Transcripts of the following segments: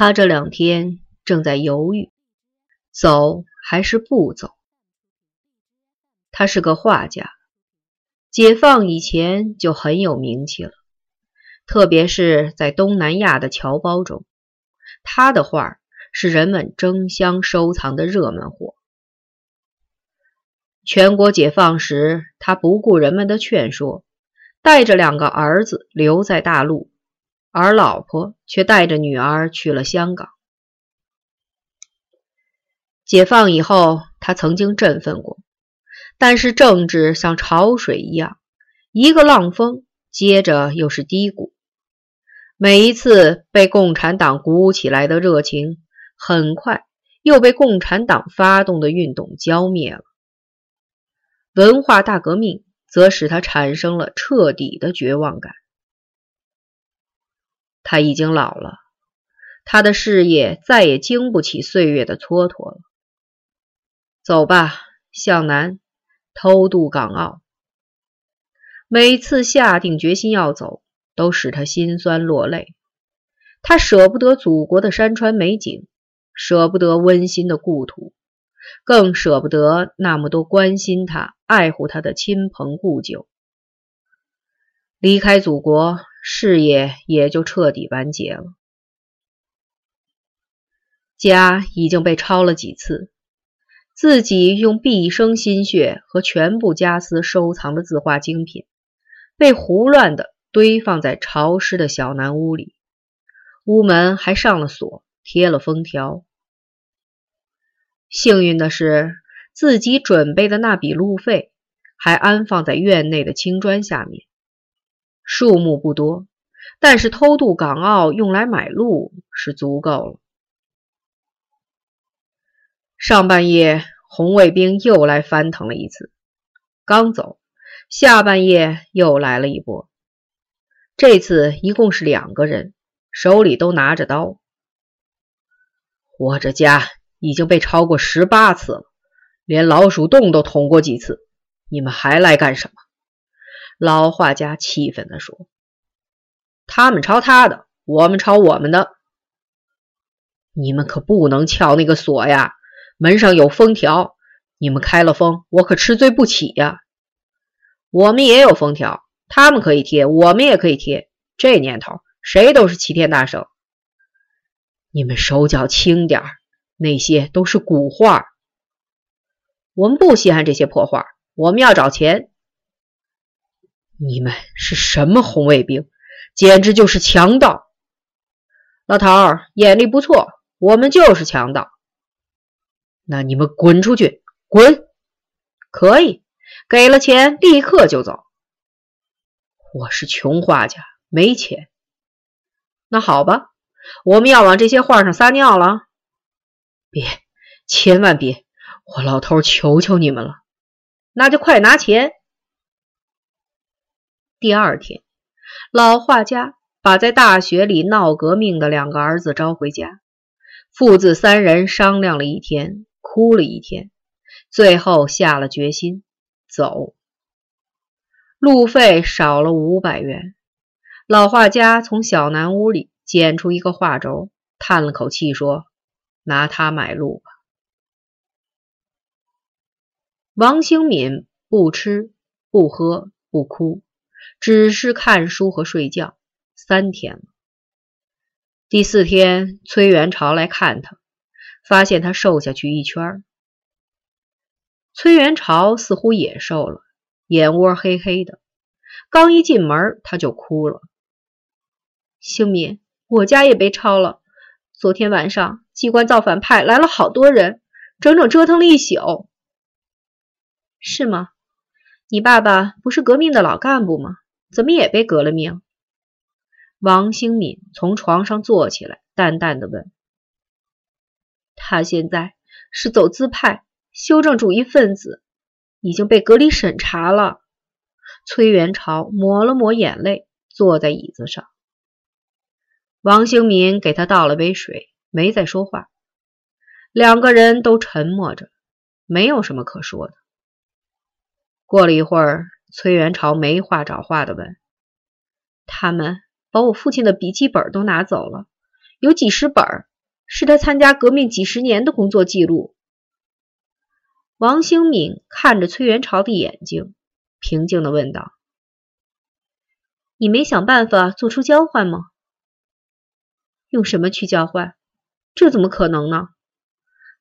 他这两天正在犹豫，走还是不走。他是个画家，解放以前就很有名气了，特别是在东南亚的侨胞中，他的画是人们争相收藏的热门货。全国解放时，他不顾人们的劝说，带着两个儿子留在大陆。而老婆却带着女儿去了香港。解放以后，他曾经振奋过，但是政治像潮水一样，一个浪峰接着又是低谷。每一次被共产党鼓舞起来的热情，很快又被共产党发动的运动浇灭了。文化大革命则使他产生了彻底的绝望感。他已经老了，他的事业再也经不起岁月的蹉跎了。走吧，向南，偷渡港澳。每次下定决心要走，都使他心酸落泪。他舍不得祖国的山川美景，舍不得温馨的故土，更舍不得那么多关心他、爱护他的亲朋故旧。离开祖国。事业也就彻底完结了。家已经被抄了几次，自己用毕生心血和全部家私收藏的字画精品，被胡乱的堆放在潮湿的小南屋里，屋门还上了锁，贴了封条。幸运的是，自己准备的那笔路费还安放在院内的青砖下面。数目不多，但是偷渡港澳用来买路是足够了。上半夜，红卫兵又来翻腾了一次，刚走，下半夜又来了一波。这次一共是两个人，手里都拿着刀。我这家已经被抄过十八次了，连老鼠洞都捅过几次，你们还来干什么？老画家气愤地说：“他们抄他的，我们抄我们的。你们可不能撬那个锁呀！门上有封条，你们开了封，我可吃罪不起呀！我们也有封条，他们可以贴，我们也可以贴。这年头，谁都是齐天大圣。你们手脚轻点那些都是古画。我们不稀罕这些破画，我们要找钱。”你们是什么红卫兵？简直就是强盗！老头儿眼力不错，我们就是强盗。那你们滚出去！滚！可以，给了钱立刻就走。我是穷画家，没钱。那好吧，我们要往这些画上撒尿了。别，千万别！我老头求求你们了。那就快拿钱。第二天，老画家把在大学里闹革命的两个儿子招回家，父子三人商量了一天，哭了一天，最后下了决心走。路费少了五百元，老画家从小南屋里捡出一个画轴，叹了口气说：“拿它买路吧。”王兴敏不吃不喝不哭。只是看书和睡觉，三天了。第四天，崔元朝来看他，发现他瘦下去一圈。崔元朝似乎也瘦了，眼窝黑黑的。刚一进门，他就哭了。兴敏，我家也被抄了。昨天晚上，机关造反派来了好多人，整整折腾了一宿。是吗？你爸爸不是革命的老干部吗？怎么也被革了命？王兴敏从床上坐起来，淡淡的问：“他现在是走资派、修正主义分子，已经被隔离审查了。”崔元朝抹了抹眼泪，坐在椅子上。王兴敏给他倒了杯水，没再说话。两个人都沉默着，没有什么可说的。过了一会儿。崔元朝没话找话的问：“他们把我父亲的笔记本都拿走了，有几十本，是他参加革命几十年的工作记录。王兴敏看着崔元朝的眼睛，平静的问道：“你没想办法做出交换吗？用什么去交换？这怎么可能呢？”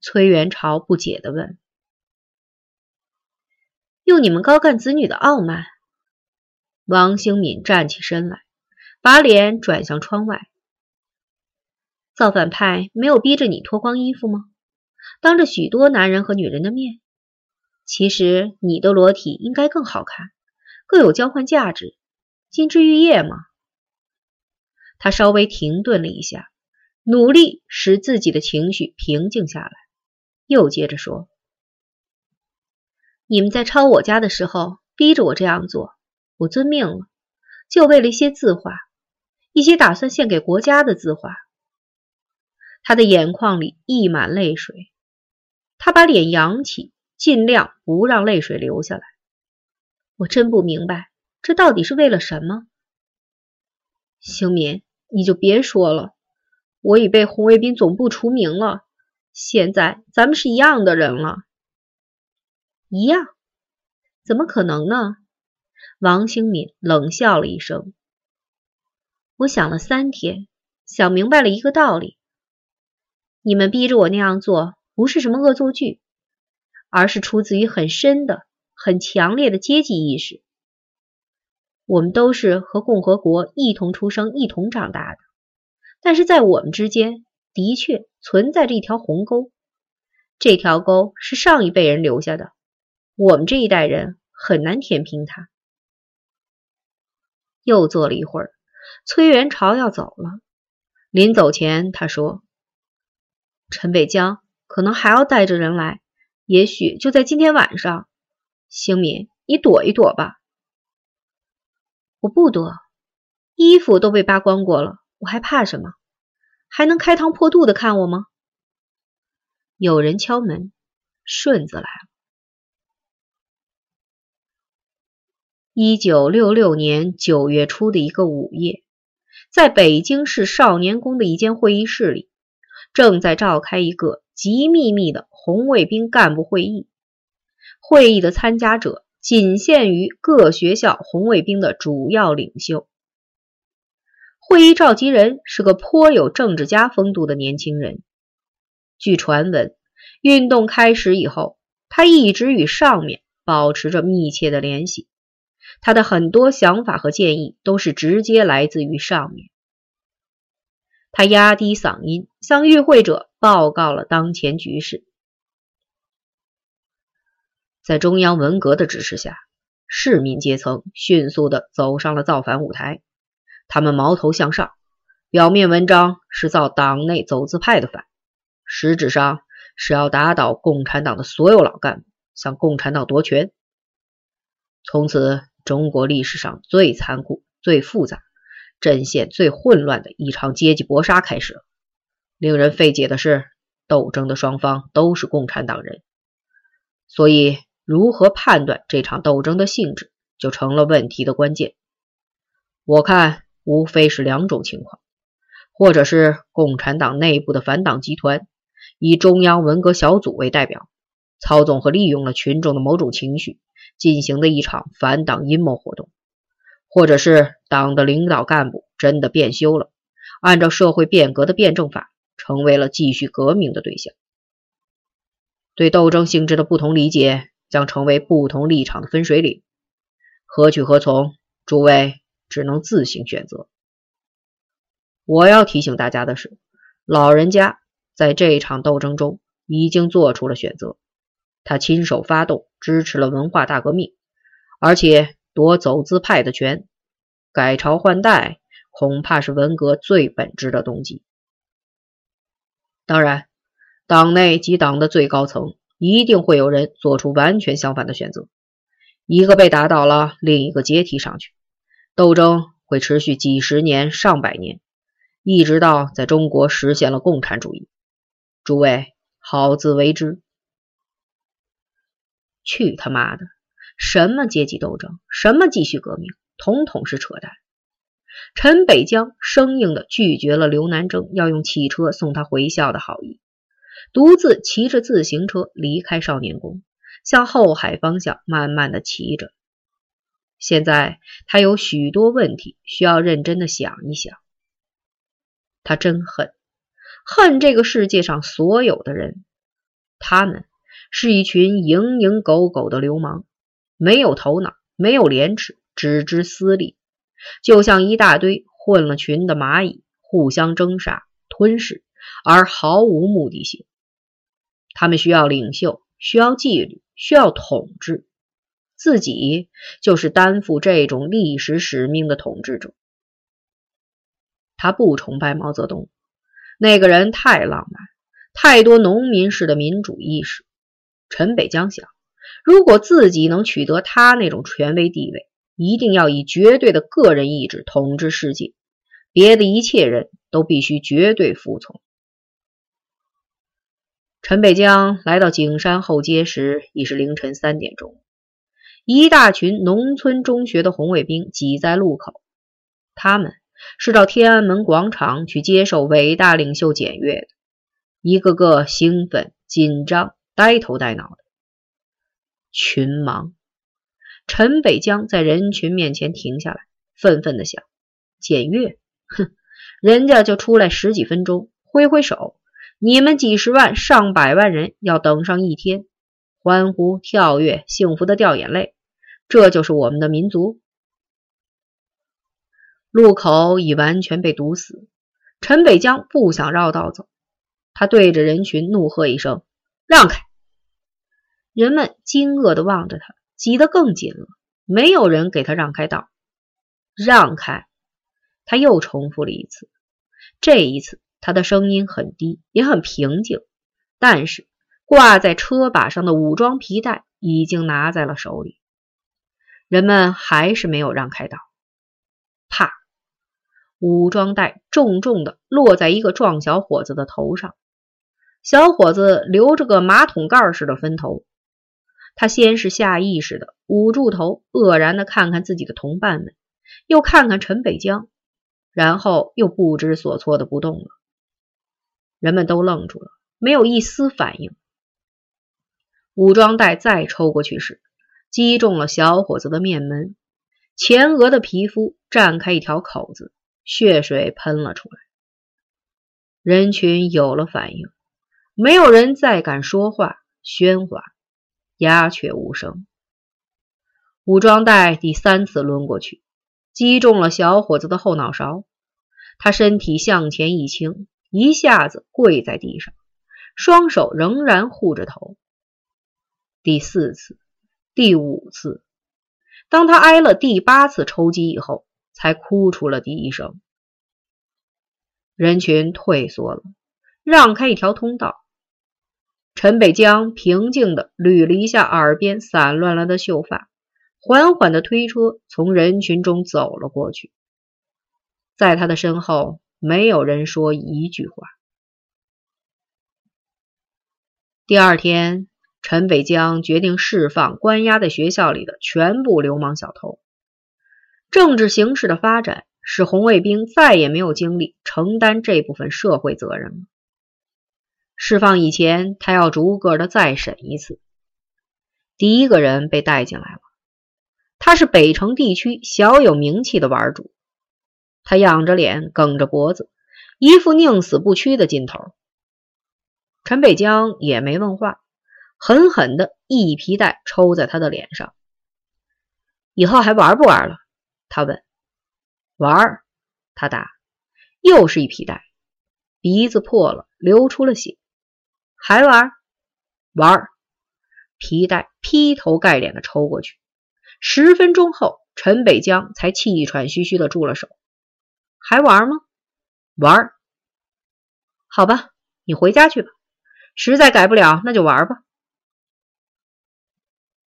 崔元朝不解的问：“用你们高干子女的傲慢。”王兴敏站起身来，把脸转向窗外。造反派没有逼着你脱光衣服吗？当着许多男人和女人的面，其实你的裸体应该更好看，更有交换价值，金枝玉叶嘛。他稍微停顿了一下，努力使自己的情绪平静下来，又接着说：“你们在抄我家的时候，逼着我这样做。”我遵命了，就为了一些字画，一些打算献给国家的字画。他的眼眶里溢满泪水，他把脸扬起，尽量不让泪水流下来。我真不明白，这到底是为了什么？兴民，你就别说了，我已被红卫兵总部除名了，现在咱们是一样的人了。一样？怎么可能呢？王兴敏冷笑了一声。我想了三天，想明白了一个道理：你们逼着我那样做，不是什么恶作剧，而是出自于很深的、很强烈的阶级意识。我们都是和共和国一同出生、一同长大的，但是在我们之间的确存在着一条鸿沟。这条沟是上一辈人留下的，我们这一代人很难填平它。又坐了一会儿，崔元朝要走了。临走前，他说：“陈北江可能还要带着人来，也许就在今天晚上。兴敏，你躲一躲吧。”“我不躲，衣服都被扒光过了，我还怕什么？还能开膛破肚的看我吗？”有人敲门，顺子来了。一九六六年九月初的一个午夜，在北京市少年宫的一间会议室里，正在召开一个极秘密的红卫兵干部会议。会议的参加者仅限于各学校红卫兵的主要领袖。会议召集人是个颇有政治家风度的年轻人。据传闻，运动开始以后，他一直与上面保持着密切的联系。他的很多想法和建议都是直接来自于上面。他压低嗓音向与会者报告了当前局势。在中央文革的指示下，市民阶层迅速的走上了造反舞台。他们矛头向上，表面文章是造党内走资派的反，实质上是要打倒共产党的所有老干部，向共产党夺权。从此。中国历史上最残酷、最复杂、阵线最混乱的一场阶级搏杀开始了。令人费解的是，斗争的双方都是共产党人，所以如何判断这场斗争的性质，就成了问题的关键。我看，无非是两种情况：或者是共产党内部的反党集团，以中央文革小组为代表，操纵和利用了群众的某种情绪。进行的一场反党阴谋活动，或者是党的领导干部真的变修了，按照社会变革的辩证法，成为了继续革命的对象。对斗争性质的不同理解，将成为不同立场的分水岭。何去何从，诸位只能自行选择。我要提醒大家的是，老人家在这场斗争中已经做出了选择。他亲手发动，支持了文化大革命，而且夺走资派的权，改朝换代，恐怕是文革最本质的动机。当然，党内及党的最高层一定会有人做出完全相反的选择，一个被打倒了，另一个接替上去，斗争会持续几十年、上百年，一直到在中国实现了共产主义。诸位好自为之。去他妈的！什么阶级斗争，什么继续革命，统统是扯淡。陈北江生硬地拒绝了刘南征要用汽车送他回校的好意，独自骑着自行车离开少年宫，向后海方向慢慢地骑着。现在他有许多问题需要认真地想一想。他真恨，恨这个世界上所有的人，他们是一群蝇营狗苟的流氓，没有头脑，没有廉耻，只知私利。就像一大堆混了群的蚂蚁，互相争杀、吞噬，而毫无目的性。他们需要领袖，需要纪律，需要统治，自己就是担负这种历史使命的统治者。他不崇拜毛泽东，那个人太浪漫，太多农民式的民主意识。陈北江想，如果自己能取得他那种权威地位。一定要以绝对的个人意志统治世界，别的一切人都必须绝对服从。陈北江来到景山后街时，已是凌晨三点钟。一大群农村中学的红卫兵挤在路口，他们是到天安门广场去接受伟大领袖检阅的，一个个兴奋、紧张、呆头呆脑的群盲。陈北江在人群面前停下来，愤愤地想：“检阅，哼，人家就出来十几分钟，挥挥手，你们几十万、上百万人要等上一天，欢呼、跳跃、幸福的掉眼泪，这就是我们的民族。”路口已完全被堵死，陈北江不想绕道走，他对着人群怒喝一声：“让开！”人们惊愕地望着他。挤得更紧了，没有人给他让开道。让开！他又重复了一次。这一次，他的声音很低，也很平静，但是挂在车把上的武装皮带已经拿在了手里。人们还是没有让开道。啪！武装带重重的落在一个壮小伙子的头上，小伙子留着个马桶盖似的分头。他先是下意识的捂住头，愕然的看看自己的同伴们，又看看陈北江，然后又不知所措的不动了。人们都愣住了，没有一丝反应。武装带再抽过去时，击中了小伙子的面门，前额的皮肤绽开一条口子，血水喷了出来。人群有了反应，没有人再敢说话喧哗。鸦雀无声。武装带第三次抡过去，击中了小伙子的后脑勺。他身体向前一倾，一下子跪在地上，双手仍然护着头。第四次，第五次，当他挨了第八次抽击以后，才哭出了第一声。人群退缩了，让开一条通道。陈北江平静地捋了一下耳边散乱了的秀发，缓缓地推车从人群中走了过去。在他的身后，没有人说一句话。第二天，陈北江决定释放关押在学校里的全部流氓小偷。政治形势的发展使红卫兵再也没有精力承担这部分社会责任了。释放以前，他要逐个的再审一次。第一个人被带进来了，他是北城地区小有名气的玩主。他仰着脸，梗着脖子，一副宁死不屈的劲头。陈北江也没问话，狠狠的一皮带抽在他的脸上。以后还玩不玩了？他问。玩，他答。又是一皮带，鼻子破了，流出了血。还玩玩，皮带劈头盖脸的抽过去。十分钟后，陈北江才气喘吁吁的住了手。还玩吗？玩。好吧，你回家去吧。实在改不了，那就玩吧。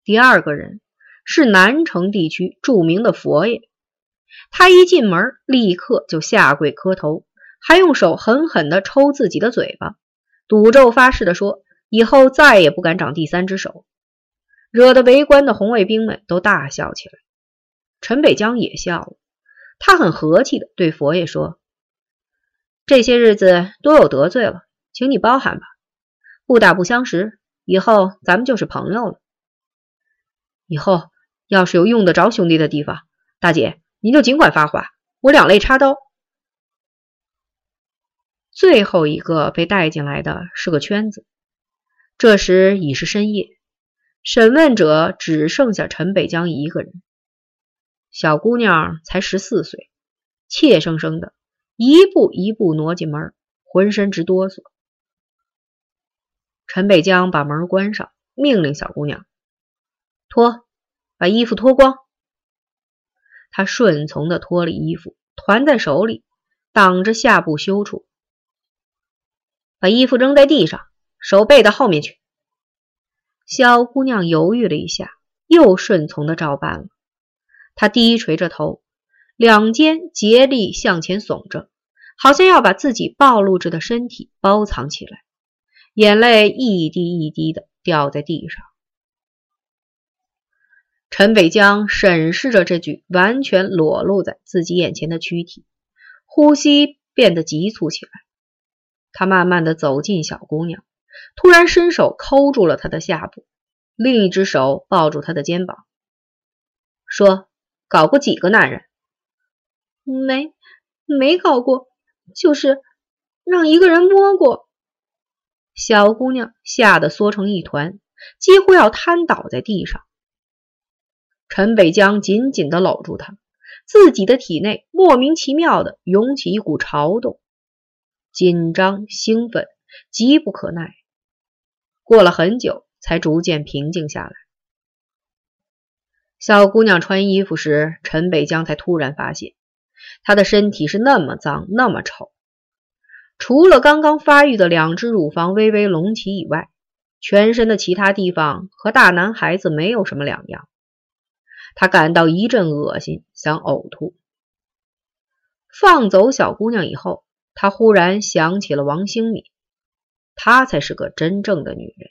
第二个人是南城地区著名的佛爷，他一进门立刻就下跪磕头，还用手狠狠的抽自己的嘴巴。赌咒发誓的说：“以后再也不敢长第三只手。”惹得围观的红卫兵们都大笑起来。陈北江也笑了，他很和气的对佛爷说：“这些日子多有得罪了，请你包涵吧。不打不相识，以后咱们就是朋友了。以后要是有用得着兄弟的地方，大姐您就尽管发话，我两肋插刀。”最后一个被带进来的是个圈子。这时已是深夜，审问者只剩下陈北江一个人。小姑娘才十四岁，怯生生的一步一步挪进门，浑身直哆嗦。陈北江把门关上，命令小姑娘脱，把衣服脱光。她顺从的脱了衣服，团在手里，挡着下部羞处。把衣服扔在地上，手背到后面去。小姑娘犹豫了一下，又顺从的照办了。她低垂着头，两肩竭力向前耸着，好像要把自己暴露着的身体包藏起来，眼泪一滴一滴的掉在地上。陈北江审视着这具完全裸露在自己眼前的躯体，呼吸变得急促起来。他慢慢的走近小姑娘，突然伸手抠住了她的下部，另一只手抱住她的肩膀，说。搞过几个男人？没，没搞过，就是让一个人摸过。小姑娘吓得缩成一团，几乎要瘫倒在地上。陈北江紧紧的搂住她，自己的体内莫名其妙的涌起一股潮动，紧张、兴奋，急不可耐。过了很久，才逐渐平静下来。小姑娘穿衣服时，陈北江才突然发现，她的身体是那么脏，那么丑。除了刚刚发育的两只乳房微微隆起以外，全身的其他地方和大男孩子没有什么两样。他感到一阵恶心，想呕吐。放走小姑娘以后，他忽然想起了王兴敏，她才是个真正的女人。